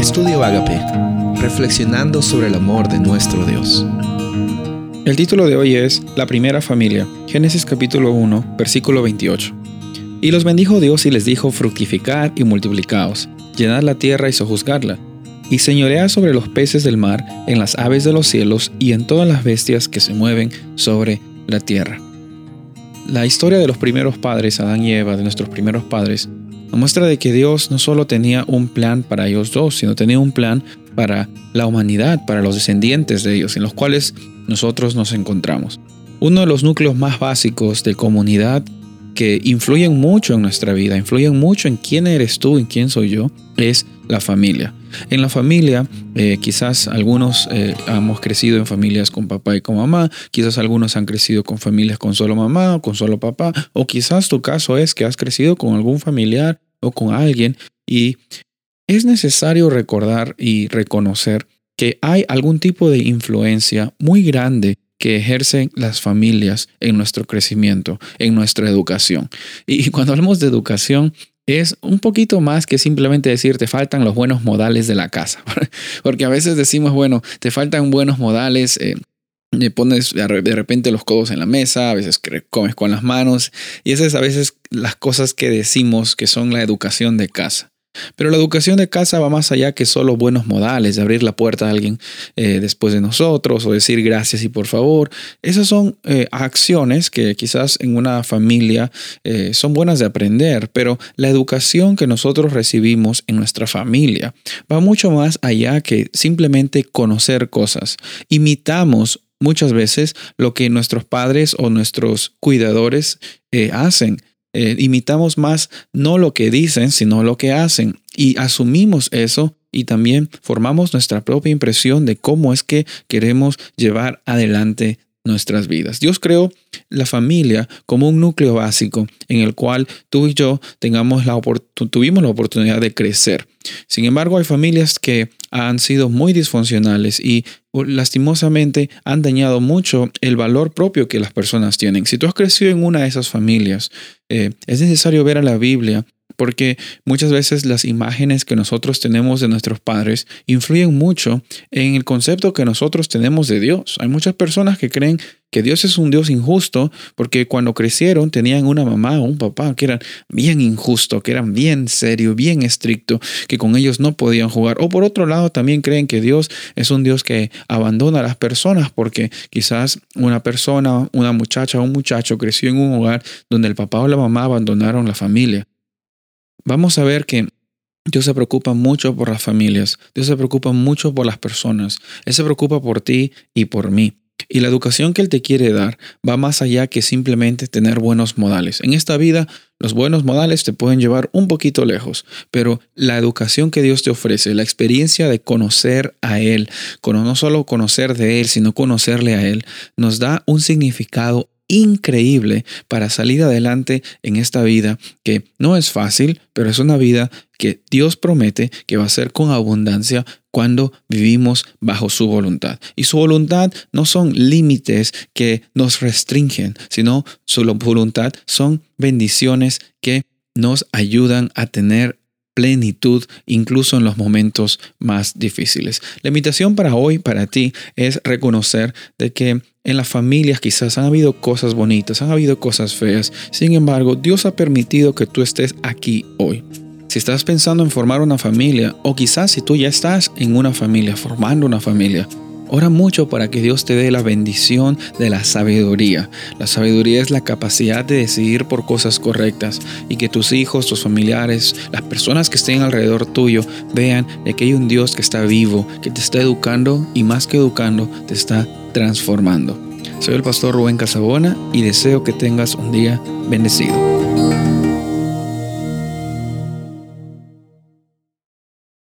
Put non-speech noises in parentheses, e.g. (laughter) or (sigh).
Estudio Agape, reflexionando sobre el amor de nuestro Dios. El título de hoy es La primera familia, Génesis capítulo 1, versículo 28. Y los bendijo Dios y les dijo, fructificad y multiplicaos, llenad la tierra y sojuzgadla, y señoread sobre los peces del mar, en las aves de los cielos y en todas las bestias que se mueven sobre la tierra. La historia de los primeros padres, Adán y Eva, de nuestros primeros padres, nos muestra de que Dios no solo tenía un plan para ellos dos, sino tenía un plan para la humanidad, para los descendientes de ellos, en los cuales nosotros nos encontramos. Uno de los núcleos más básicos de comunidad que influyen mucho en nuestra vida, influyen mucho en quién eres tú, en quién soy yo, es la familia. En la familia, eh, quizás algunos eh, hemos crecido en familias con papá y con mamá, quizás algunos han crecido con familias con solo mamá o con solo papá, o quizás tu caso es que has crecido con algún familiar o con alguien y es necesario recordar y reconocer que hay algún tipo de influencia muy grande que ejercen las familias en nuestro crecimiento, en nuestra educación. Y cuando hablamos de educación, es un poquito más que simplemente decir te faltan los buenos modales de la casa. (laughs) Porque a veces decimos, bueno, te faltan buenos modales. Eh, pones de repente los codos en la mesa, a veces comes con las manos, y esas a veces las cosas que decimos que son la educación de casa. Pero la educación de casa va más allá que solo buenos modales, de abrir la puerta a alguien eh, después de nosotros o decir gracias y por favor. Esas son eh, acciones que quizás en una familia eh, son buenas de aprender, pero la educación que nosotros recibimos en nuestra familia va mucho más allá que simplemente conocer cosas. Imitamos muchas veces lo que nuestros padres o nuestros cuidadores hacen eh, imitamos más no lo que dicen, sino lo que hacen. Y asumimos eso y también formamos nuestra propia impresión de cómo es que queremos llevar adelante nuestras vidas. Dios creó la familia como un núcleo básico en el cual tú y yo tengamos la tuvimos la oportunidad de crecer. Sin embargo, hay familias que han sido muy disfuncionales y lastimosamente han dañado mucho el valor propio que las personas tienen. Si tú has crecido en una de esas familias, eh, es necesario ver a la Biblia porque muchas veces las imágenes que nosotros tenemos de nuestros padres influyen mucho en el concepto que nosotros tenemos de Dios. Hay muchas personas que creen que Dios es un Dios injusto porque cuando crecieron tenían una mamá o un papá que eran bien injusto, que eran bien serio, bien estricto, que con ellos no podían jugar. O por otro lado también creen que Dios es un Dios que abandona a las personas porque quizás una persona, una muchacha o un muchacho creció en un hogar donde el papá o la mamá abandonaron la familia vamos a ver que Dios se preocupa mucho por las familias, Dios se preocupa mucho por las personas, Él se preocupa por ti y por mí. Y la educación que Él te quiere dar va más allá que simplemente tener buenos modales. En esta vida, los buenos modales te pueden llevar un poquito lejos, pero la educación que Dios te ofrece, la experiencia de conocer a Él, no solo conocer de Él, sino conocerle a Él, nos da un significado increíble para salir adelante en esta vida que no es fácil, pero es una vida que Dios promete que va a ser con abundancia cuando vivimos bajo su voluntad. Y su voluntad no son límites que nos restringen, sino su voluntad son bendiciones que nos ayudan a tener plenitud incluso en los momentos más difíciles. La invitación para hoy, para ti, es reconocer de que en las familias quizás han habido cosas bonitas, han habido cosas feas. Sin embargo, Dios ha permitido que tú estés aquí hoy. Si estás pensando en formar una familia, o quizás si tú ya estás en una familia, formando una familia, Ora mucho para que Dios te dé la bendición de la sabiduría. La sabiduría es la capacidad de decidir por cosas correctas y que tus hijos, tus familiares, las personas que estén alrededor tuyo vean que hay un Dios que está vivo, que te está educando y más que educando, te está transformando. Soy el pastor Rubén Casabona y deseo que tengas un día bendecido.